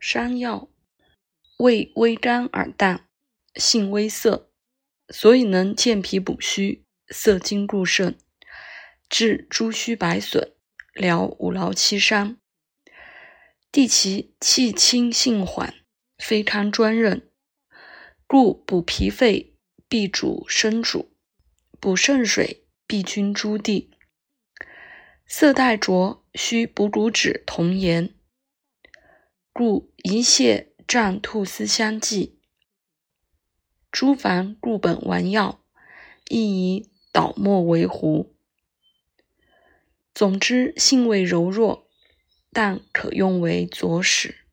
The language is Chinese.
山药，味微甘而淡，性微涩，所以能健脾补虚、涩精固肾，治诸虚百损，疗五劳七伤。地其气清性缓，非堪专任，故补脾肺必主生主，补肾水必君诸地。色带浊，需补骨脂同盐，故一泻蘸兔丝相济。诸凡固本丸药，亦以捣末为糊。总之，性味柔弱。但可用为佐使。